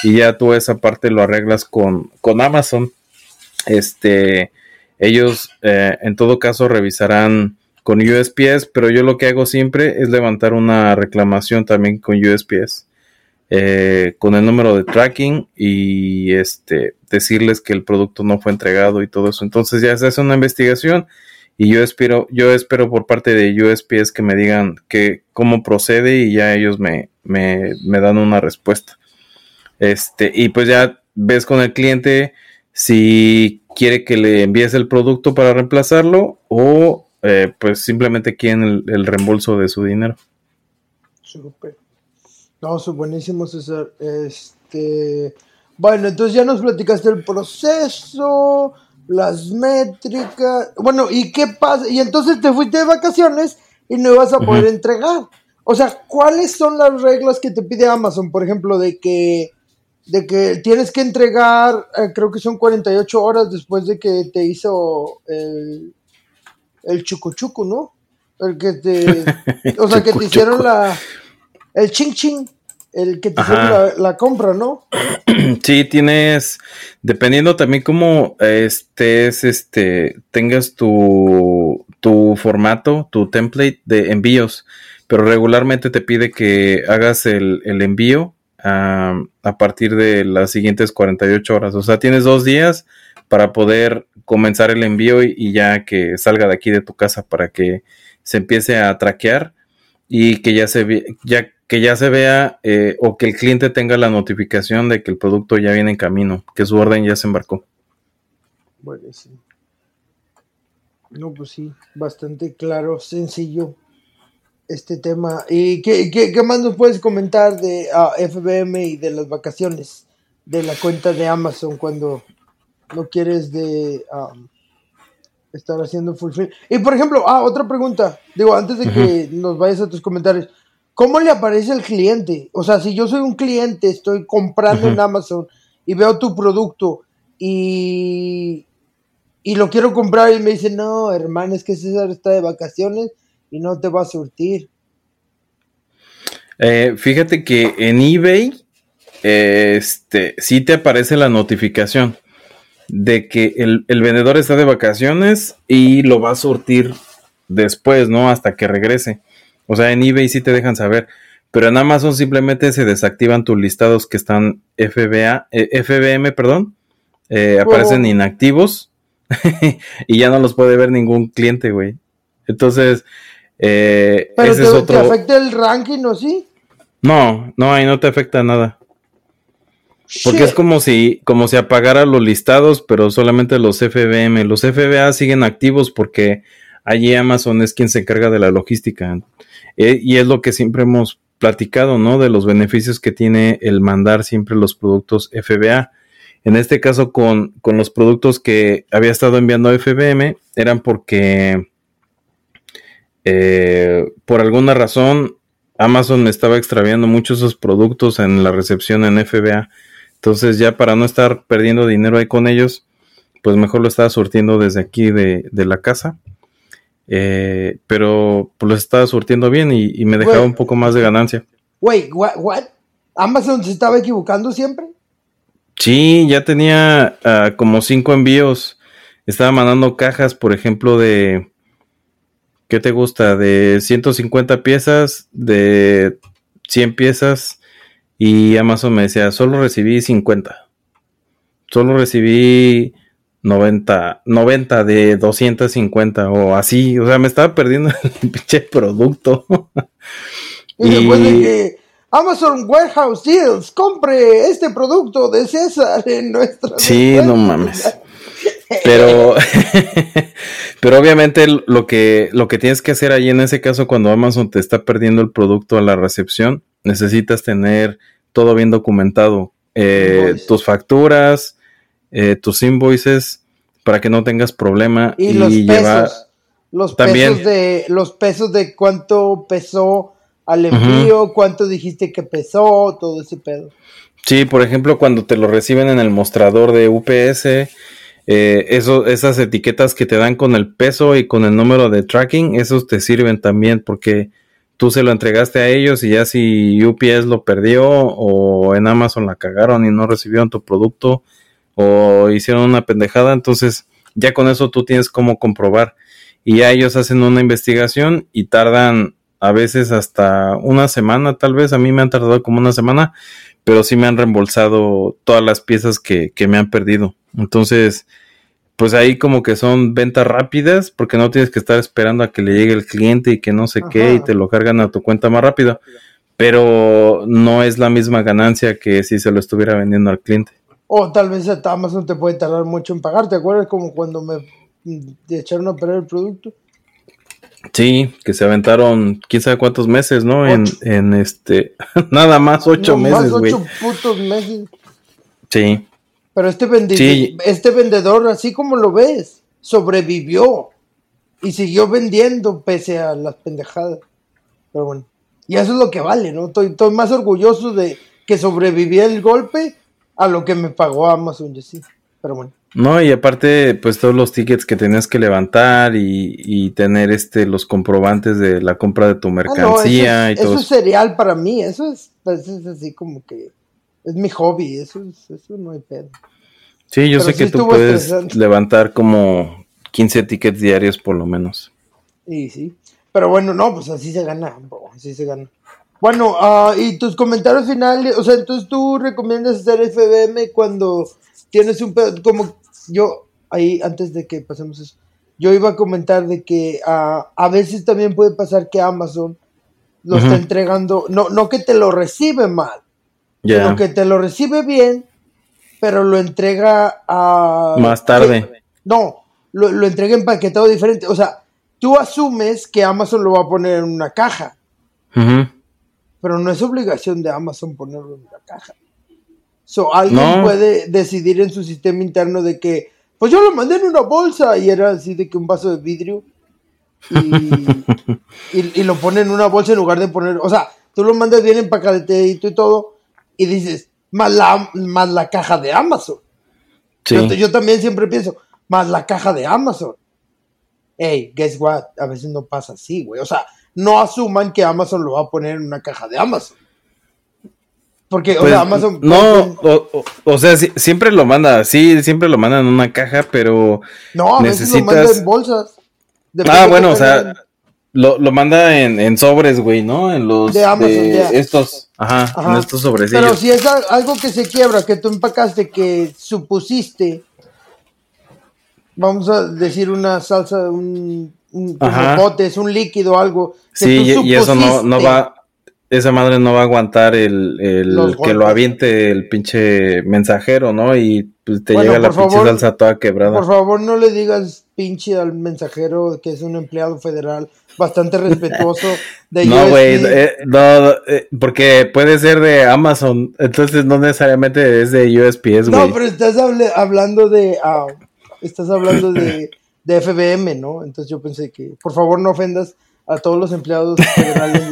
[SPEAKER 1] Y ya tú esa parte lo arreglas con, con Amazon. Este, ellos eh, en todo caso revisarán con USPS, pero yo lo que hago siempre es levantar una reclamación también con USPS. eh, con el número de tracking y este decirles que el producto no fue entregado y todo eso. Entonces ya se hace una investigación y yo espero, yo espero por parte de USPS que me digan que cómo procede y ya ellos me, me, me dan una respuesta. Este, y pues ya ves con el cliente si quiere que le envíes el producto para reemplazarlo o eh, pues simplemente quieren el, el reembolso de su dinero.
[SPEAKER 2] Súper. No, son buenísimos, César. Este. Bueno, entonces ya nos platicaste el proceso, las métricas. Bueno, ¿y qué pasa? Y entonces te fuiste de vacaciones y no ibas a poder entregar. O sea, ¿cuáles son las reglas que te pide Amazon? Por ejemplo, de que, de que tienes que entregar, eh, creo que son 48 horas después de que te hizo el, el chucuchucu, ¿no? El que te. O sea, que te hicieron la. El ching ching. El que te
[SPEAKER 1] Ajá.
[SPEAKER 2] hicieron la, la compra, ¿no?
[SPEAKER 1] Sí, tienes, dependiendo también cómo estés, este, tengas tu, tu formato, tu template de envíos, pero regularmente te pide que hagas el, el envío a partir de las siguientes 48 horas. O sea, tienes dos días para poder comenzar el envío y, ya que salga de aquí de tu casa para que se empiece a traquear y que ya se ya que ya se vea eh, o que el cliente tenga la notificación de que el producto ya viene en camino, que su orden ya se embarcó.
[SPEAKER 2] Buenísimo. No, pues sí, bastante claro, sencillo este tema. ¿Y qué, qué, más nos puedes comentar de uh, ah, FBM y de las vacaciones de la cuenta de Amazon cuando no quieres de estar haciendo fulfill? Y por ejemplo, ah, otra pregunta, digo, antes de que nos vayas a tus comentarios, ¿cómo le aparece al cliente? O sea, si yo soy un cliente, estoy comprando en Amazon y veo tu producto y, y lo quiero comprar y me dice, no, hermano, es que César está de vacaciones y no te va a surtir.
[SPEAKER 1] Eh, fíjate que en eBay, este, sí te aparece la notificación de que el, vendedor está de vacaciones y lo va a surtir después, ¿no? Hasta que regrese. O sea, en eBay sí te dejan saber. Pero en Amazon simplemente se desactivan tus listados que están FBA, eh, FBM, perdón. Eh, aparecen inactivos y ya no los puede ver ningún cliente, güey. Entonces, eh,
[SPEAKER 2] Pero ese te, es otro... ¿te afecta el ranking o sí?
[SPEAKER 1] No, no, ahí no te afecta nada. Porque es como si, como si apagara los listados, pero solamente los FBM. Los FBA siguen activos porque allí Amazon es quien se encarga de la logística. Eh, y es lo que siempre hemos platicado, ¿no? De los beneficios que tiene el mandar siempre los productos FBA. En este caso, con, con los productos que había estado enviando a FBM, eran porque eh, por alguna razón Amazon me estaba extraviando muchos esos productos en la recepción en FBA. Entonces ya para no estar perdiendo dinero ahí con ellos, pues mejor lo estaba surtiendo desde aquí de, la casa. Eh, pero pues lo estaba surtiendo bien y, me dejaba un poco más de ganancia.
[SPEAKER 2] Wait, what, ¿Amazon se estaba equivocando siempre?
[SPEAKER 1] Sí, ya tenía ah, como cinco envíos. Estaba mandando cajas, por ejemplo, de ¿qué te gusta? De 150 piezas, de 100 piezas y Amazon me decía, solo recibí 50. Solo recibí 90, 90 de 250 o así, o sea, me estaba perdiendo el pinche producto.
[SPEAKER 2] y, después de que Amazon Warehouse Deals compre este producto de César en nuestra...
[SPEAKER 1] Sí, no mames. Pero, pero obviamente lo que, lo que tienes que hacer ahí en ese caso cuando Amazon te está perdiendo el producto a la recepción, necesitas tener todo bien documentado. Eh, tus facturas, eh, tus invoices, para que no tengas problema.
[SPEAKER 2] Y, los pesos. Los pesos de, los pesos de cuánto pesó al envío, cuánto dijiste que pesó, todo ese pedo.
[SPEAKER 1] Sí, por ejemplo, cuando te lo reciben en el mostrador de UPS, eh, eso, esas etiquetas que te dan con el peso y con el número de tracking, esos te sirven también porque tú se lo entregaste a ellos y ya si UPS lo perdió o en Amazon la cagaron y no recibieron tu producto o hicieron una pendejada, entonces ya con eso tú tienes como comprobar. Y ya ellos hacen una investigación y tardan a veces hasta una semana, tal vez. A mí me han tardado como una semana, pero sí me han reembolsado todas las piezas que, que me han perdido. Entonces, pues ahí como que son ventas rápidas porque no tienes que estar esperando a que le llegue el cliente y que no sé qué y te lo cargan a tu cuenta más rápido. Pero no es la misma ganancia que si se lo estuviera vendiendo al cliente.
[SPEAKER 2] O tal vez Amazon te puede tardar mucho en pagar. ¿Te acuerdas como cuando me echaron a perder el producto?
[SPEAKER 1] Sí, que se aventaron quién sabe cuántos meses, ¿no? En, en, este, nada más ocho meses, güey.
[SPEAKER 2] ocho putos meses.
[SPEAKER 1] Sí.
[SPEAKER 2] Pero este, este vendedor, así como lo ves, sobrevivió y siguió vendiendo pese a las pendejadas. Pero bueno, y eso es lo que vale, ¿no? Estoy, más orgulloso de que sobreviví el golpe a lo que me pagó Amazon, yo sí. Pero bueno.
[SPEAKER 1] No, y aparte, pues todos los tickets que tenías que levantar y, y tener este los comprobantes de la compra de tu ah, mercancía
[SPEAKER 2] y todo. Eso es cereal para mí, eso es, pues, es así como que es mi hobby, eso, es, eso no hay pedo.
[SPEAKER 1] Sí, yo sé que tú puedes levantar como 15 tickets diarios por lo menos.
[SPEAKER 2] Sí, sí. Pero bueno, no, pues así se gana, así se gana. Bueno, uh, y tus comentarios finales, o sea, entonces tú recomiendas hacer FBM cuando tienes un pedo, como yo, ahí antes de que pasemos eso, yo iba a comentar de que uh, a veces también puede pasar que Amazon lo está entregando, no, no que te lo recibe mal, sino que te lo recibe bien, pero lo entrega a...
[SPEAKER 1] Más tarde.
[SPEAKER 2] no, lo, lo entrega empaquetado diferente. O sea, tú asumes que Amazon lo va a poner en una caja. Pero no es obligación de Amazon ponerlo en una caja. So, alguien puede decidir en su sistema interno de que, pues yo lo mandé en una bolsa y era así de que un vaso de vidrio y, lo pone en una bolsa en lugar de poner, o sea, tú lo mandas bien empacadito y todo y dices, más la, más la caja de Amazon. Yo, también siempre pienso, más la caja de Amazon. Hey, guess what? A veces no pasa así, güey. O sea, no asuman que Amazon lo va a poner en una caja de Amazon. Porque, o sea, pues, Amazon.
[SPEAKER 1] No, o, sea, siempre lo manda así, siempre lo manda en una caja, pero.
[SPEAKER 2] No, a veces lo manda en bolsas.
[SPEAKER 1] ah, bueno, o sea, lo, lo, manda en, en, sobres, güey, ¿no? En los. De Amazon, Estos, ajá, en estos sobrecillos.
[SPEAKER 2] Pero si es algo que se quiebra, que tú empacaste, que supusiste. Vamos a decir una salsa, un, un, es un líquido, algo.
[SPEAKER 1] sí, y, eso no, no va esa madre no va a aguantar el, el que lo aviente el pinche mensajero, ¿no? Y pues, te llega la pinche salsa toda quebrada.
[SPEAKER 2] Por favor, no le digas pinche al mensajero que es un empleado federal bastante respetuoso de
[SPEAKER 1] No, güey, eh, no, eh, porque puede ser de Amazon, entonces no necesariamente es de USPS, güey.
[SPEAKER 2] No, pero estás hablando de... Ah, estás hablando de, de FBM, ¿no? Entonces yo pensé que, por favor, no ofendas a todos los empleados federales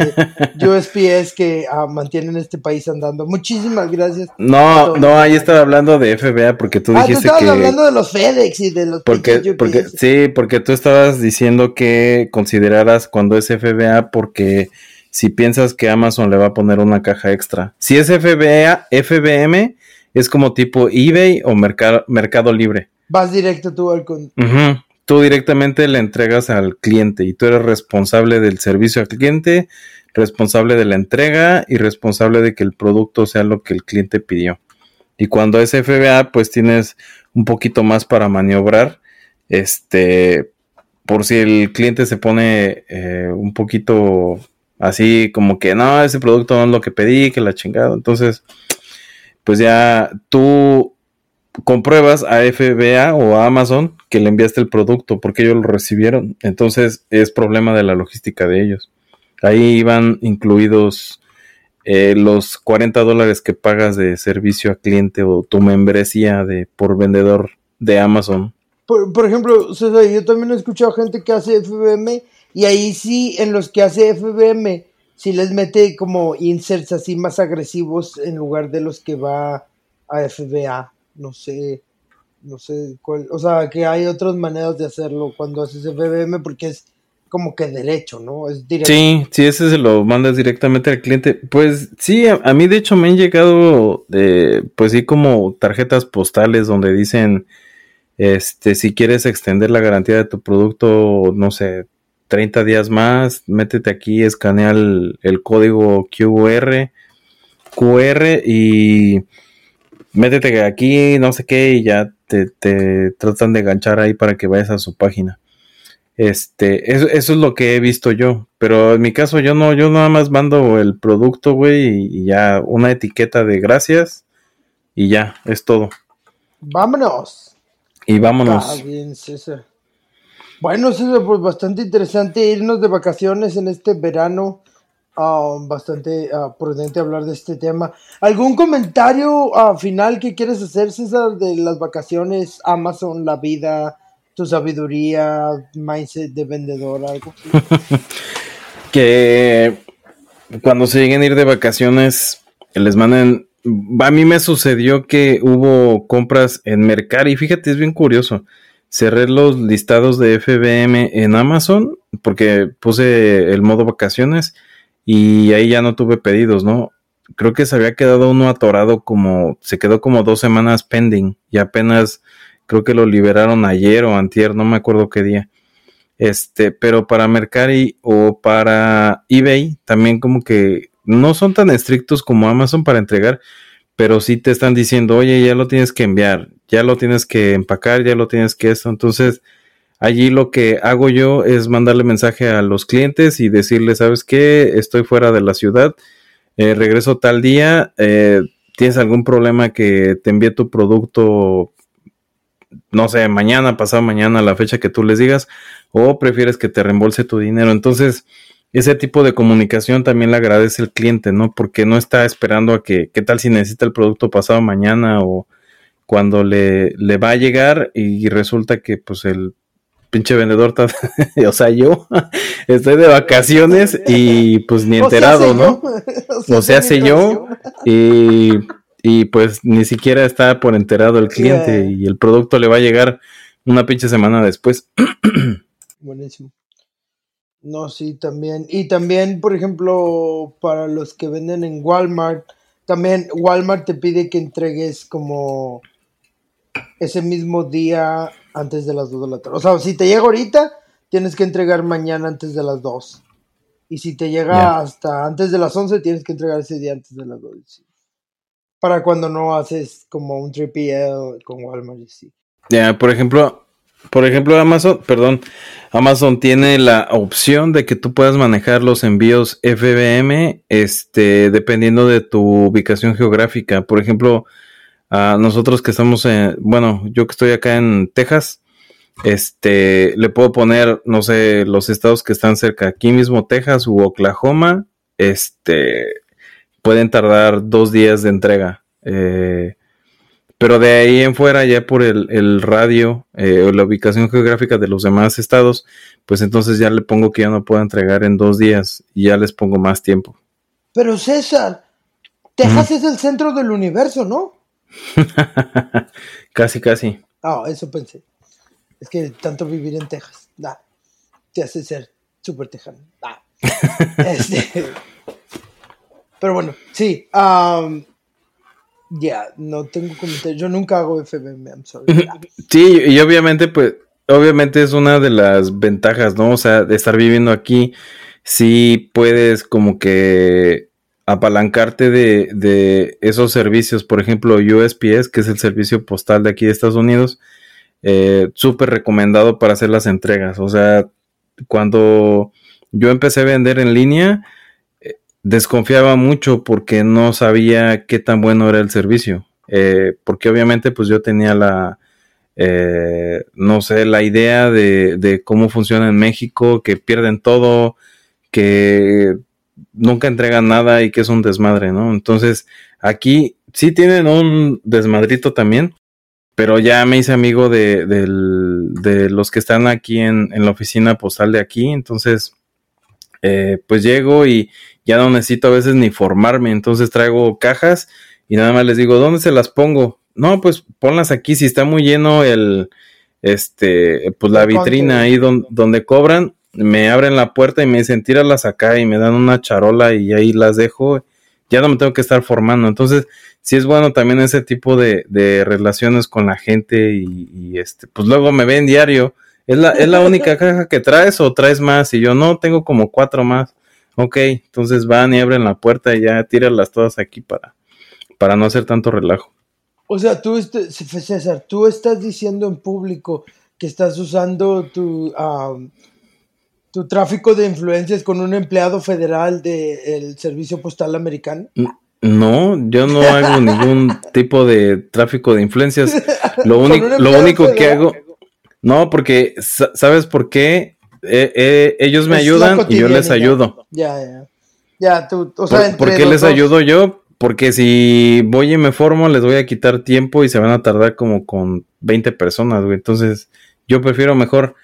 [SPEAKER 2] de USPS que uh, mantienen este país andando. Muchísimas gracias.
[SPEAKER 1] No, no, ahí estaba hablando de FBA porque tú ah, dijiste tú estabas
[SPEAKER 2] hablando de los FedEx y de los
[SPEAKER 1] porque, porque sí, porque tú estabas diciendo que consideraras cuando es FBA porque si piensas que Amazon le va a poner una caja extra. Si es FBA, FBM es como tipo eBay o Mercado, mercado Libre.
[SPEAKER 2] Vas directo tú al con
[SPEAKER 1] tú directamente le entregas al cliente y tú eres responsable del servicio al cliente, responsable de la entrega y responsable de que el producto sea lo que el cliente pidió. Y cuando es FBA, pues tienes un poquito más para maniobrar. Este, por si el cliente se pone eh, un poquito así como que no, ese producto no es lo que pedí, que la chingada. Entonces, pues ya tú compruebas a FBA o a Amazon que le enviaste el producto porque ellos lo recibieron. Entonces es problema de la logística de ellos. Ahí iban incluidos eh, los 40 dólares que pagas de servicio a cliente o tu membresía de por vendedor de Amazon.
[SPEAKER 2] Por, ejemplo, yo también he escuchado gente que hace FBM y ahí sí, en los que hace FBM, si les mete como inserts así más agresivos en lugar de los que va a FBA no sé, no sé cuál, o sea, que hay otras maneras de hacerlo cuando haces FBM porque es como que derecho, ¿no? Es
[SPEAKER 1] directo. Sí, sí, ese se lo mandas directamente al cliente. Pues sí, a, mí de hecho me han llegado, de, pues sí, como tarjetas postales donde dicen, este, si quieres extender la garantía de tu producto, no sé, 30 días más, métete aquí, escanea el, el código QR, QR y métete aquí, no sé qué, y ya te, tratan de enganchar ahí para que vayas a su página. Este, eso, es lo que he visto yo. Pero en mi caso, yo no, yo nada más mando el producto, güey, y, ya una etiqueta de gracias, y ya, es todo.
[SPEAKER 2] Vámonos.
[SPEAKER 1] Y vámonos.
[SPEAKER 2] Está bien, César. Bueno, César, pues bastante interesante irnos de vacaciones en este verano. Ah, bastante ah, prudente hablar de este tema. ¿Algún comentario uh, final que quieres hacer, César, de las vacaciones, Amazon, la vida, tu sabiduría, mindset de vendedor, algo?
[SPEAKER 1] que cuando se lleguen a ir de vacaciones, les manden. A mí me sucedió que hubo compras en Mercari, fíjate, es bien curioso. Cerré los listados de FBM en Amazon porque puse el modo vacaciones y ahí ya no tuve pedidos, ¿no? Creo que se había quedado uno atorado como, se quedó como dos semanas pending y apenas creo que lo liberaron ayer o antier, no me acuerdo qué día. Este, pero para Mercari o para eBay también como que no son tan estrictos como Amazon para entregar, pero sí te están diciendo, oye, ya lo tienes que enviar, ya lo tienes que empacar, ya lo tienes que esto. Entonces, Allí lo que hago yo es mandarle mensaje a los clientes y decirles, ¿sabes qué? Estoy fuera de la ciudad, eh, regreso tal día, eh, ¿tienes algún problema que te envíe tu producto, no sé, mañana, pasado mañana, la fecha que tú les digas, o prefieres que te reembolse tu dinero? Entonces, ese tipo de comunicación también le agradece el cliente, ¿no? Porque no está esperando a que, ¿qué tal si necesita el producto pasado mañana o cuando le, le va a llegar y resulta que pues el pinche vendedor, o sea, yo estoy de vacaciones y pues ni enterado, ¿no? O sea, hace yo y, y, pues ni siquiera está por enterado el cliente y el producto le va a llegar una pinche semana después.
[SPEAKER 2] Buenísimo. No, sí, también. Y también, por ejemplo, para los que venden en Walmart, también Walmart te pide que entregues como ese mismo día antes de las 2 de la tarde. O sea, si te llega ahorita, tienes que entregar mañana antes de las 2. Y si te llega hasta antes de las 11, tienes que entregar ese día antes de las 2. Para cuando no haces como un 3PL con Walmart. Sí.
[SPEAKER 1] Ya, por ejemplo, por ejemplo, Amazon, perdón, Amazon tiene la opción de que tú puedas manejar los envíos FBM, este, dependiendo de tu ubicación geográfica. Por ejemplo, a nosotros que estamos en, bueno, yo que estoy acá en Texas, este, le puedo poner, no sé, los estados que están cerca, aquí mismo Texas u Oklahoma, este, pueden tardar dos días de entrega. Eh, pero de ahí en fuera, ya por el, radio eh, o la ubicación geográfica de los demás estados, pues entonces ya le pongo que ya no puedo entregar en dos días y ya les pongo más tiempo.
[SPEAKER 2] Pero César, Texas es el centro del universo, ¿no?
[SPEAKER 1] casi, casi.
[SPEAKER 2] Ah, eso pensé. Es que tanto vivir en Texas, da, te hace ser súper tejano. Este, pero bueno, sí. ya, no tengo comentarios. Yo nunca hago FBM, I'm sorry.
[SPEAKER 1] Sí, y obviamente, pues, obviamente es una de las ventajas, ¿no? O sea, de estar viviendo aquí, sí puedes como que apalancarte de, de, esos servicios, por ejemplo, USPS, que es el servicio postal de aquí de Estados Unidos, eh, súper recomendado para hacer las entregas. O sea, cuando yo empecé a vender en línea, eh, desconfiaba mucho porque no sabía qué tan bueno era el servicio. Eh, porque obviamente pues yo tenía la, no sé, la idea de, de cómo funciona en México, que pierden todo, que nunca entregan nada y que es un desmadre, ¿no? Entonces, aquí sí tienen un desmadrito también, pero ya me hice amigo de, de los que están aquí en, en, la oficina postal de aquí, entonces, eh, pues llego y ya no necesito a veces ni formarme, entonces traigo cajas y nada más les digo, ¿dónde se las pongo? No, pues ponlas aquí, si está muy lleno el, este, pues la vitrina ahí donde cobran, me abren la puerta y me dicen tíralas acá y me dan una charola y ahí las dejo, ya no me tengo que estar formando. Entonces, sí es bueno también ese tipo de, de relaciones con la gente y, este, pues luego me ven diario. ¿Es la, ¿Es la única caja que traes o traes más? Y yo, no, tengo como cuatro más. Ok, entonces van y abren la puerta y ya tíralas todas aquí para, para no hacer tanto relajo.
[SPEAKER 2] O sea, tú, este, César, tú estás diciendo en público que estás usando tu, tu tráfico de influencias con un empleado federal del Servicio Postal Americano?
[SPEAKER 1] No, yo no hago ningún tipo de tráfico de influencias. Lo, único, lo único que hago, no, porque ¿sabes por qué? Eh, eh, ellos me ayudan y yo les ayudo.
[SPEAKER 2] Ya, ya. Ya, tú, o sea,
[SPEAKER 1] ¿Por, qué les ayudo yo? Porque si voy y me formo, les voy a quitar tiempo y se van a tardar como con 20 personas, güey. Entonces, yo prefiero mejor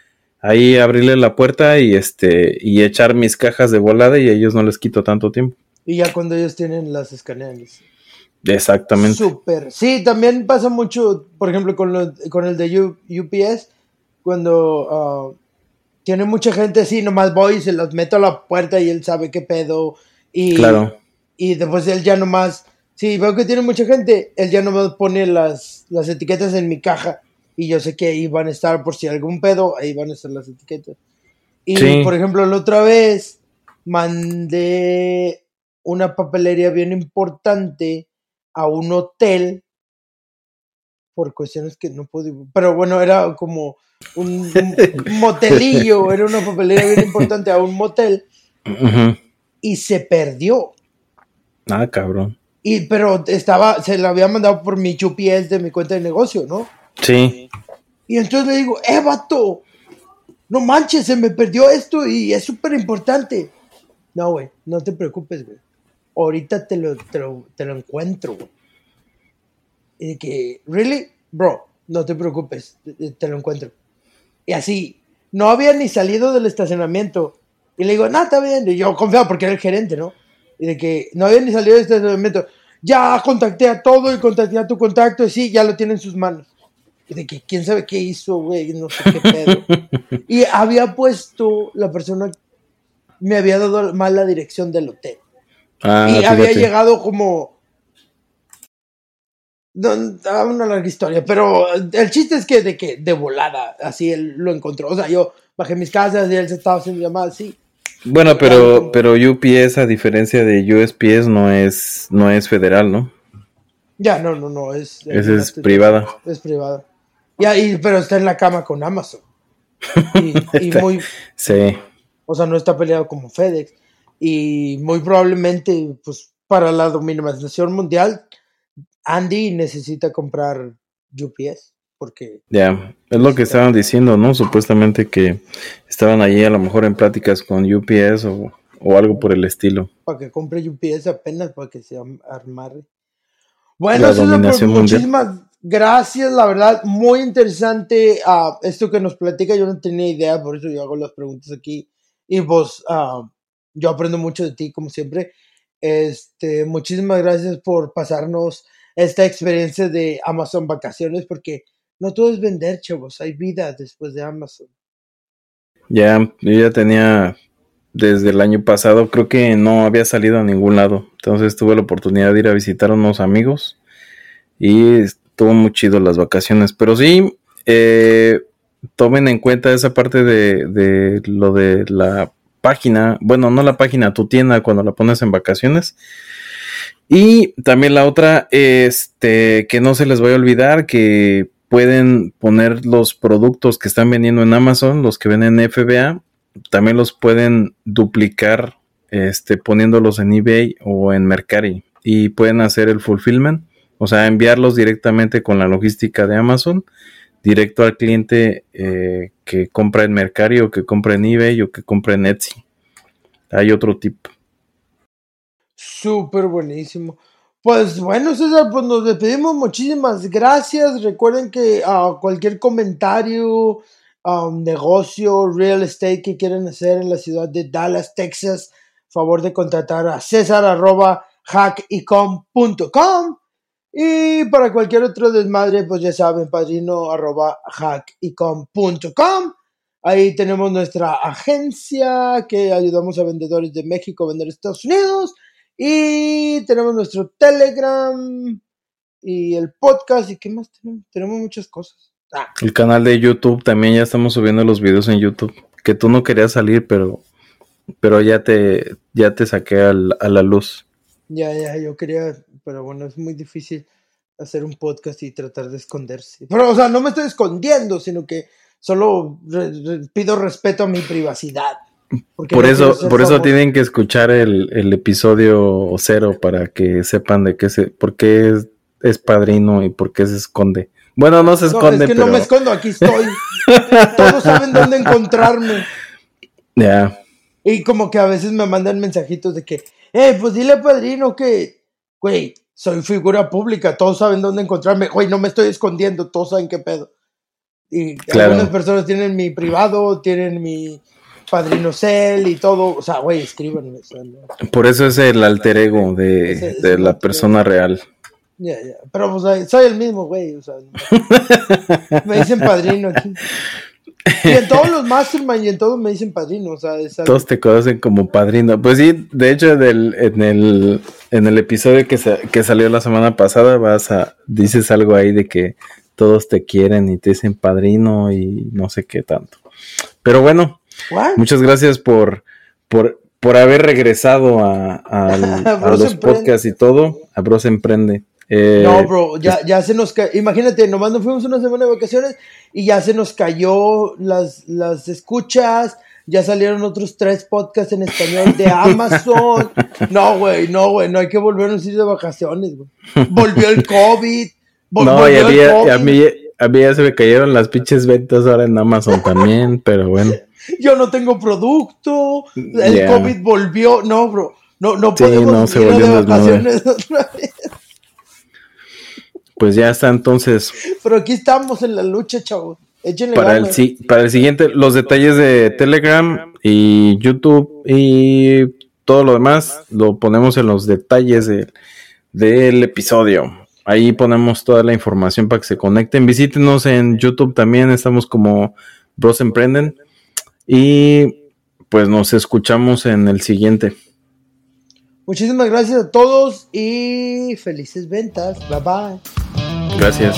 [SPEAKER 1] ahí abrirle la puerta y este y echar mis cajas de volada y a ellos no les quito tanto tiempo.
[SPEAKER 2] Y ya cuando ellos tienen las escaneables.
[SPEAKER 1] Exactamente.
[SPEAKER 2] Súper. Sí, también pasa mucho, por ejemplo, con, con el de UPS, cuando uh, tiene mucha gente así, nomás voy y se los meto a la puerta y él sabe qué pedo. Y,
[SPEAKER 1] claro.
[SPEAKER 2] y después él ya nomás, sí, veo que tiene mucha gente, él ya nomás pone las, las etiquetas en mi caja y yo sé que ahí van a estar por si algún pedo, ahí van a estar las etiquetas. Y por ejemplo, la otra vez mandé una papelería bien importante a un hotel por cuestiones que no pude. Pero bueno, era como un, motelillo, era una papelera bien importante a un motel. Y se perdió.
[SPEAKER 1] Ah, cabrón.
[SPEAKER 2] Y, pero estaba, se la había mandado por mi UPS de mi cuenta de negocio, ¿no?
[SPEAKER 1] Sí.
[SPEAKER 2] Y entonces le digo, eh, vato, no manches, se me perdió esto y es súper importante. No, güey, no te preocupes, güey. Ahorita te lo, te lo, te lo encuentro, güey. Y de que, ¿really? Bro, no te preocupes, te, lo encuentro. Y así, no había ni salido del estacionamiento. Y le digo, no, está bien. Y yo confiado porque era el gerente, ¿no? Y de que no había ni salido del estacionamiento. Ya contacté a todo y contacté a tu contacto y sí, ya lo tiene en sus manos. De que quién sabe qué hizo, güey, no sé qué pedo. y había puesto la persona, me había dado mal la dirección del hotel. Ah, y había llegado como no, una larga historia, pero el chiste es que de que de volada, así él lo encontró. O sea, yo bajé mis casas y él se estaba haciendo llamadas, sí.
[SPEAKER 1] Bueno, pero, pero UPS, a diferencia de USPS, no es, no es federal, ¿no?
[SPEAKER 2] Ya, no, no, no, es...
[SPEAKER 1] Esa es privada.
[SPEAKER 2] Es privada. Ya, y, pero está en la cama con Amazon. Y, muy...
[SPEAKER 1] Sí.
[SPEAKER 2] O sea, no está peleado como FedEx. Y muy probablemente, pues, para la dominación mundial, Andy necesita comprar UPS porque...
[SPEAKER 1] Ya, es lo que estaban diciendo, ¿no? Supuestamente que estaban allí a lo mejor en pláticas con UPS o, algo por el estilo.
[SPEAKER 2] Para que compre UPS apenas para que se armare. Bueno, pues, muchísimas gracias, la verdad, muy interesante uh, esto que nos platica, yo no tenía idea, por eso yo hago las preguntas aquí y pues uh, yo aprendo mucho de ti como siempre. Este, muchísimas gracias por pasarnos esta experiencia de Amazon Vacaciones, porque no todo es vender, chavos, hay vida después de Amazon.
[SPEAKER 1] Ya, yo ya tenía desde el año pasado, creo que no había salido a ningún lado, entonces tuve la oportunidad de ir a visitar a unos amigos y estuvo muy chido las vacaciones, pero sí, eh, tomen en cuenta esa parte de, de lo de la página, bueno, no la página, tu tienda cuando la pones en vacaciones, y también la otra, este, que no se les vaya a olvidar que pueden poner los productos que están vendiendo en Amazon, los que venden en FBA, también los pueden duplicar, este, poniéndolos en eBay o en Mercari y pueden hacer el fulfillment, o sea, enviarlos directamente con la logística de Amazon, directo al cliente eh, que compra en Mercari o que compra en eBay o que compra en Etsy. Hay otro tipo.
[SPEAKER 2] Súper buenísimo. Pues bueno, César, pues nos despedimos. Muchísimas gracias. Recuerden que a cualquier comentario, um, negocio, real estate que quieran hacer en la ciudad de Dallas, Texas, favor de contratar a César arroba hackicom.com y para cualquier otro desmadre, pues ya saben, padrino arroba hackicom.com. Ahí tenemos nuestra agencia que ayudamos a vendedores de México a vender Estados Unidos. Y tenemos nuestro Telegram y el podcast. ¿Y qué más tenemos? Tenemos muchas cosas.
[SPEAKER 1] Ah. El canal de YouTube también ya estamos subiendo los videos en YouTube. Que tú no querías salir, pero, pero ya te, ya te saqué a la luz.
[SPEAKER 2] Ya, ya, yo quería, pero bueno, es muy difícil hacer un podcast y tratar de esconderse. Pero, o sea, no me estoy escondiendo, sino que solo pido respeto a mi privacidad.
[SPEAKER 1] Por eso, por eso tienen que escuchar el, episodio cero para que sepan de qué se, por qué es, padrino y por qué se esconde. Bueno, no se esconde.
[SPEAKER 2] es que no me escondo, aquí estoy. Todos saben dónde encontrarme.
[SPEAKER 1] Ya.
[SPEAKER 2] Y como que a veces me mandan mensajitos de que, eh, pues dile padrino que, güey, soy figura pública, todos saben dónde encontrarme. Güey, no me estoy escondiendo, todos saben qué pedo. Y algunas personas tienen mi privado, tienen mi Padrino Cell y todo, o sea, güey, escríbanme.
[SPEAKER 1] Por eso es el alter ego de, la persona real.
[SPEAKER 2] Ya, ya, pero pues soy el mismo, güey, o sea, me dicen padrino aquí. Y en todos los mastermind y en todos me dicen padrino, o sea,
[SPEAKER 1] todos te conocen como padrino. Pues sí, de hecho en el, en el episodio que, que salió la semana pasada vas a dices algo ahí de que todos te quieren y te dicen padrino y no sé qué tanto. Pero bueno, Muchas gracias por, por, por haber regresado a, los podcasts y todo. A Bros Emprende.
[SPEAKER 2] Eh, no, bro, ya, ya se nos cayó. Imagínate, nomás nos fuimos una semana de vacaciones y ya se nos cayó las, las escuchas. Ya salieron otros tres podcasts en español de Amazon. No, güey, no, güey, no hay que volvernos a ir de vacaciones, güey. Volvió el COVID.
[SPEAKER 1] no, y a, mí, a mí ya se me cayeron las pinches ventas ahora en Amazon también, pero bueno.
[SPEAKER 2] Yo no tengo producto. El COVID volvió. No, bro. No, no podemos ir de vacaciones otra vez.
[SPEAKER 1] Pues ya está entonces.
[SPEAKER 2] Pero aquí estamos en la lucha, chavos.
[SPEAKER 1] para el, para el siguiente, los detalles de Telegram y YouTube y todo lo demás lo ponemos en los detalles del episodio. Ahí ponemos toda la información para que se conecten. Visítenos en YouTube también, estamos como Bros Emprenden. Y pues nos escuchamos en el siguiente.
[SPEAKER 2] Muchísimas gracias a todos y felices ventas. Bye bye.
[SPEAKER 1] Gracias.